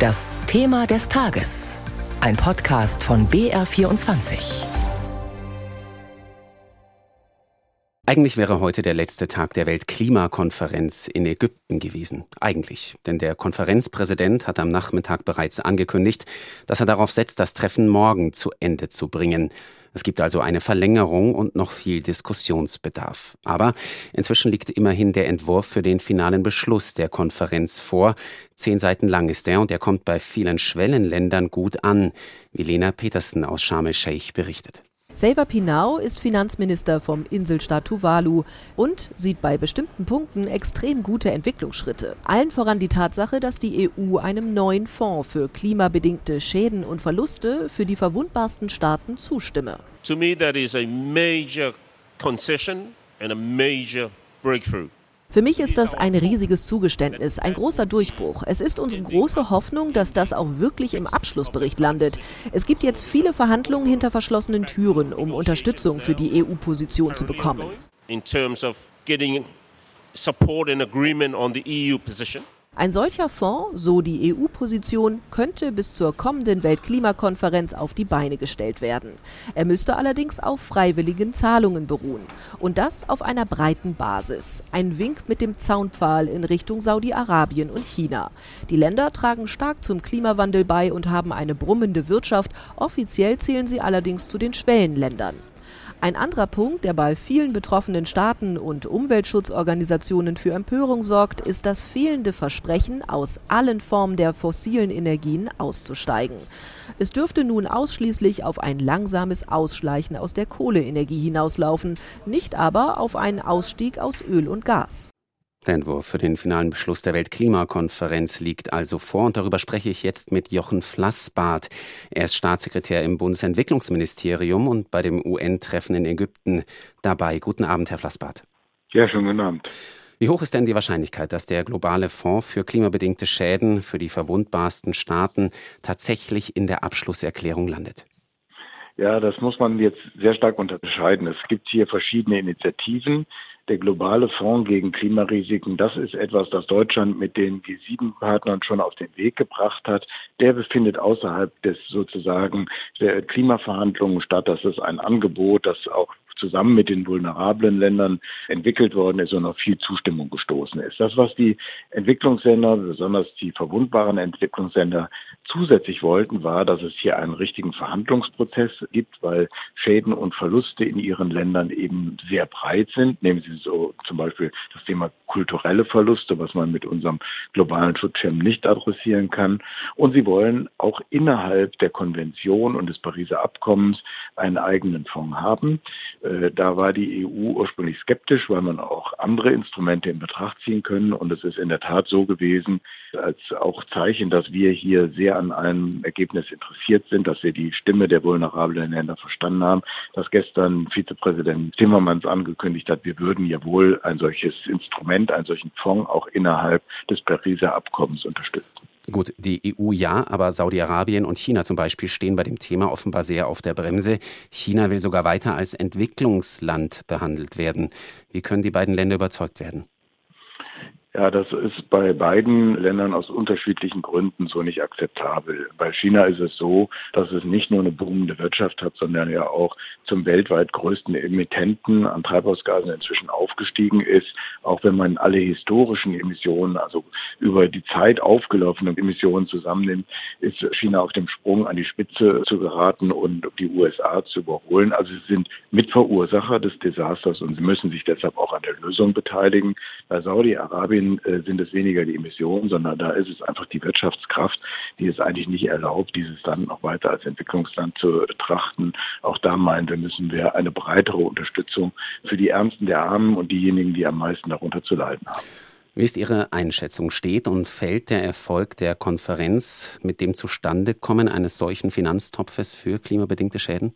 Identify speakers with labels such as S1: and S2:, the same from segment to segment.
S1: Das Thema des Tages. Ein Podcast von BR24.
S2: Eigentlich wäre heute der letzte Tag der Weltklimakonferenz in Ägypten gewesen. Eigentlich. Denn der Konferenzpräsident hat am Nachmittag bereits angekündigt, dass er darauf setzt, das Treffen morgen zu Ende zu bringen. Es gibt also eine Verlängerung und noch viel Diskussionsbedarf. Aber inzwischen liegt immerhin der Entwurf für den finalen Beschluss der Konferenz vor. Zehn Seiten lang ist er und er kommt bei vielen Schwellenländern gut an, wie Lena Petersen aus Sharm el-Sheikh berichtet.
S3: Seva Pinau ist Finanzminister vom Inselstaat Tuvalu und sieht bei bestimmten Punkten extrem gute Entwicklungsschritte. Allen voran die Tatsache, dass die EU einem neuen Fonds für klimabedingte Schäden und Verluste für die verwundbarsten Staaten zustimme. To me that is a major concession and a major breakthrough. Für mich ist das ein riesiges Zugeständnis, ein großer Durchbruch. Es ist unsere große Hoffnung, dass das auch wirklich im Abschlussbericht landet. Es gibt jetzt viele Verhandlungen hinter verschlossenen Türen, um Unterstützung für die EU-Position zu bekommen. In terms of getting support and agreement on the EU position. Ein solcher Fonds, so die EU-Position, könnte bis zur kommenden Weltklimakonferenz auf die Beine gestellt werden. Er müsste allerdings auf freiwilligen Zahlungen beruhen. Und das auf einer breiten Basis. Ein Wink mit dem Zaunpfahl in Richtung Saudi-Arabien und China. Die Länder tragen stark zum Klimawandel bei und haben eine brummende Wirtschaft. Offiziell zählen sie allerdings zu den Schwellenländern. Ein anderer Punkt, der bei vielen betroffenen Staaten und Umweltschutzorganisationen für Empörung sorgt, ist das fehlende Versprechen, aus allen Formen der fossilen Energien auszusteigen. Es dürfte nun ausschließlich auf ein langsames Ausschleichen aus der Kohleenergie hinauslaufen, nicht aber auf einen Ausstieg aus Öl und Gas.
S2: Der Entwurf für den finalen Beschluss der Weltklimakonferenz liegt also vor und darüber spreche ich jetzt mit Jochen Flassbart. Er ist Staatssekretär im Bundesentwicklungsministerium und bei dem UN-Treffen in Ägypten dabei. Guten Abend, Herr Flassbart.
S4: Ja, schönen guten Abend.
S2: Wie hoch ist denn die Wahrscheinlichkeit, dass der globale Fonds für klimabedingte Schäden für die verwundbarsten Staaten tatsächlich in der Abschlusserklärung landet?
S4: Ja, das muss man jetzt sehr stark unterscheiden. Es gibt hier verschiedene Initiativen der globale Fonds gegen Klimarisiken, das ist etwas, das Deutschland mit den G7-Partnern schon auf den Weg gebracht hat. Der befindet außerhalb des sozusagen der Klimaverhandlungen statt. Das ist ein Angebot, das auch zusammen mit den vulnerablen Ländern entwickelt worden ist und auf viel Zustimmung gestoßen ist. Das, was die Entwicklungsländer, besonders die verwundbaren Entwicklungsländer zusätzlich wollten, war, dass es hier einen richtigen Verhandlungsprozess gibt, weil Schäden und Verluste in ihren Ländern eben sehr breit sind. Nehmen Sie so zum Beispiel das Thema kulturelle Verluste, was man mit unserem globalen Schutzschirm nicht adressieren kann. Und sie wollen auch innerhalb der Konvention und des Pariser Abkommens einen eigenen Fonds haben. Äh, da war die EU ursprünglich skeptisch, weil man auch andere Instrumente in Betracht ziehen können. Und es ist in der Tat so gewesen, als auch Zeichen, dass wir hier sehr an einem Ergebnis interessiert sind, dass wir die Stimme der vulnerablen Länder verstanden haben, dass gestern Vizepräsident Timmermans angekündigt hat, wir würden ja wohl ein solches Instrument, einen solchen Fonds auch innerhalb des Pariser Abkommens unterstützen.
S2: Gut, die EU ja, aber Saudi-Arabien und China zum Beispiel stehen bei dem Thema offenbar sehr auf der Bremse. China will sogar weiter als Entwicklungsland behandelt werden. Wie können die beiden Länder überzeugt werden?
S4: Ja, das ist bei beiden Ländern aus unterschiedlichen Gründen so nicht akzeptabel. Bei China ist es so, dass es nicht nur eine boomende Wirtschaft hat, sondern ja auch zum weltweit größten Emittenten an Treibhausgasen inzwischen aufgestiegen ist. Auch wenn man alle historischen Emissionen, also über die Zeit aufgelaufene Emissionen zusammennimmt, ist China auf dem Sprung an die Spitze zu geraten und die USA zu überholen. Also sie sind Mitverursacher des Desasters und sie müssen sich deshalb auch an der Lösung beteiligen. Bei Saudi-Arabien Syrien äh, sind es weniger die Emissionen, sondern da ist es einfach die Wirtschaftskraft, die es eigentlich nicht erlaubt, dieses Land noch weiter als Entwicklungsland zu betrachten. Auch da meinen wir, müssen wir eine breitere Unterstützung für die Ärmsten der Armen und diejenigen, die am meisten darunter zu leiden haben.
S2: Wie ist Ihre Einschätzung? Steht und fällt der Erfolg der Konferenz mit dem Zustandekommen eines solchen Finanztopfes für klimabedingte Schäden?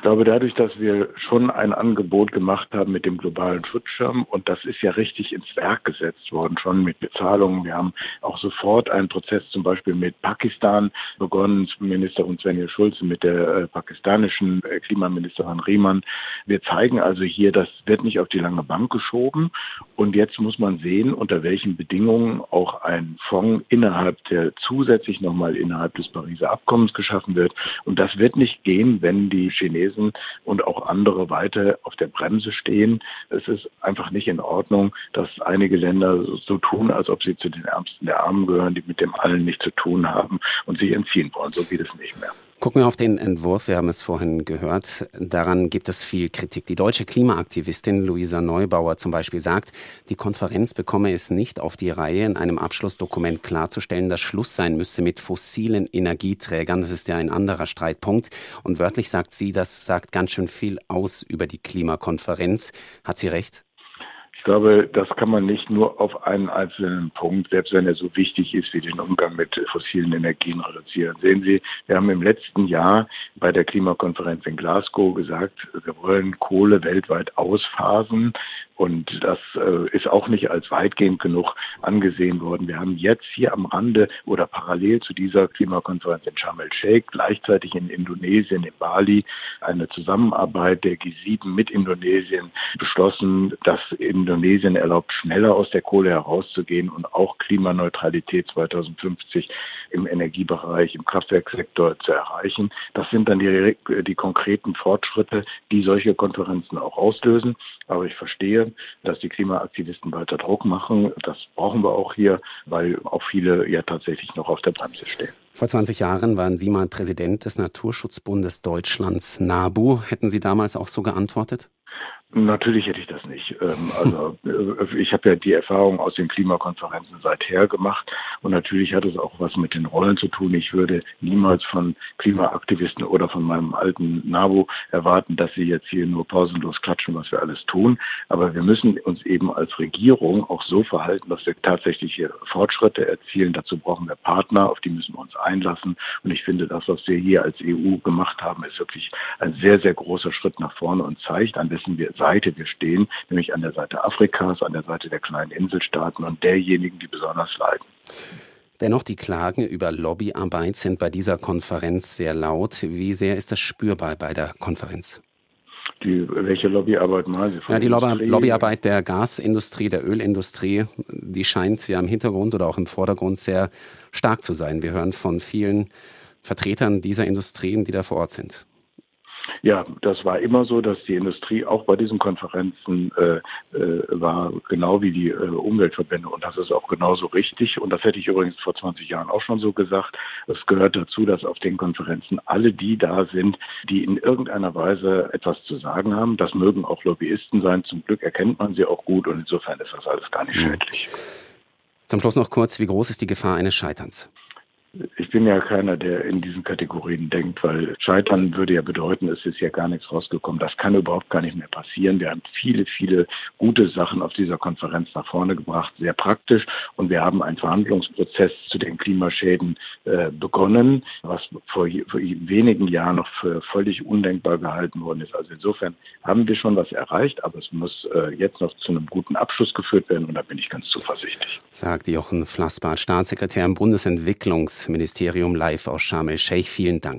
S4: Ich glaube, dadurch, dass wir schon ein Angebot gemacht haben mit dem globalen Schutzschirm und das ist ja richtig ins Werk gesetzt worden, schon mit Bezahlungen. Wir haben auch sofort einen Prozess zum Beispiel mit Pakistan begonnen, Ministerin Svenja Schulze mit der äh, pakistanischen äh, Klimaministerin Riemann. Wir zeigen also hier, das wird nicht auf die lange Bank geschoben und jetzt muss man sehen, unter welchen Bedingungen auch ein Fonds innerhalb der zusätzlich nochmal innerhalb des Pariser Abkommens geschaffen wird. Und das wird nicht gehen, wenn die Chinesen Chinesen und auch andere weiter auf der Bremse stehen. Es ist einfach nicht in Ordnung, dass einige Länder so tun, als ob sie zu den Ärmsten der Armen gehören, die mit dem allen nichts zu tun haben und sich entziehen wollen. So geht es nicht mehr.
S2: Gucken wir auf den Entwurf, wir haben es vorhin gehört. Daran gibt es viel Kritik. Die deutsche Klimaaktivistin Luisa Neubauer zum Beispiel sagt, die Konferenz bekomme es nicht auf die Reihe, in einem Abschlussdokument klarzustellen, dass Schluss sein müsse mit fossilen Energieträgern. Das ist ja ein anderer Streitpunkt. Und wörtlich sagt sie, das sagt ganz schön viel aus über die Klimakonferenz. Hat sie recht?
S4: Ich glaube, das kann man nicht nur auf einen einzelnen Punkt, selbst wenn er so wichtig ist wie den Umgang mit fossilen Energien reduzieren. Sehen Sie, wir haben im letzten Jahr bei der Klimakonferenz in Glasgow gesagt, wir wollen Kohle weltweit ausphasen. Und das äh, ist auch nicht als weitgehend genug angesehen worden. Wir haben jetzt hier am Rande oder parallel zu dieser Klimakonferenz in Sharm el-Sheikh, gleichzeitig in Indonesien, in Bali, eine Zusammenarbeit der G7 mit Indonesien beschlossen, dass Indonesien erlaubt, schneller aus der Kohle herauszugehen und auch Klimaneutralität 2050 im Energiebereich, im Kraftwerksektor zu erreichen. Das sind dann die, die konkreten Fortschritte, die solche Konferenzen auch auslösen. Aber ich verstehe, dass die Klimaaktivisten weiter Druck machen. Das brauchen wir auch hier, weil auch viele ja tatsächlich noch auf der Bremse stehen.
S2: Vor 20 Jahren waren Sie mal Präsident des Naturschutzbundes Deutschlands, NABU. Hätten Sie damals auch so geantwortet?
S4: Natürlich hätte ich das nicht. Ähm, also äh, ich habe ja die Erfahrung aus den Klimakonferenzen seither gemacht und natürlich hat es auch was mit den Rollen zu tun. Ich würde niemals von Klimaaktivisten oder von meinem alten NABU erwarten, dass sie jetzt hier nur pausenlos klatschen, was wir alles tun. Aber wir müssen uns eben als Regierung auch so verhalten, dass wir tatsächlich hier Fortschritte erzielen. Dazu brauchen wir Partner, auf die müssen wir uns einlassen. Und ich finde, das, was wir hier als EU gemacht haben, ist wirklich ein sehr, sehr großer Schritt nach vorne und zeigt, an dessen wir Seite wir stehen, nämlich an der Seite Afrikas, an der Seite der kleinen Inselstaaten und derjenigen, die besonders leiden.
S2: Dennoch, die Klagen über Lobbyarbeit sind bei dieser Konferenz sehr laut. Wie sehr ist das spürbar bei der Konferenz?
S4: Die, welche Lobbyarbeit meinen Sie?
S2: Ja, die Lobby Lobbyarbeit der Gasindustrie, der Ölindustrie, die scheint ja im Hintergrund oder auch im Vordergrund sehr stark zu sein. Wir hören von vielen Vertretern dieser Industrien, die da vor Ort sind.
S4: Ja, das war immer so, dass die Industrie auch bei diesen Konferenzen äh, äh, war, genau wie die äh, Umweltverbände. Und das ist auch genauso richtig. Und das hätte ich übrigens vor 20 Jahren auch schon so gesagt. Es gehört dazu, dass auf den Konferenzen alle die da sind, die in irgendeiner Weise etwas zu sagen haben. Das mögen auch Lobbyisten sein. Zum Glück erkennt man sie auch gut. Und insofern ist das alles gar nicht hm. schädlich.
S2: Zum Schluss noch kurz, wie groß ist die Gefahr eines Scheiterns?
S4: Ich bin ja keiner, der in diesen Kategorien denkt, weil Scheitern würde ja bedeuten, es ist ja gar nichts rausgekommen. Das kann überhaupt gar nicht mehr passieren. Wir haben viele, viele gute Sachen auf dieser Konferenz nach vorne gebracht, sehr praktisch. Und wir haben einen Verhandlungsprozess zu den Klimaschäden äh, begonnen, was vor, vor, wenigen Jahren noch für völlig undenkbar gehalten worden ist. Also insofern haben wir schon was erreicht, aber es muss äh, jetzt noch zu einem guten Abschluss geführt werden und da bin ich ganz zuversichtlich.
S2: Sagt Jochen Flassbart, Staatssekretär im Bundesentwicklungs Ministerium live aus Sharm el-Sheikh. Vielen Dank.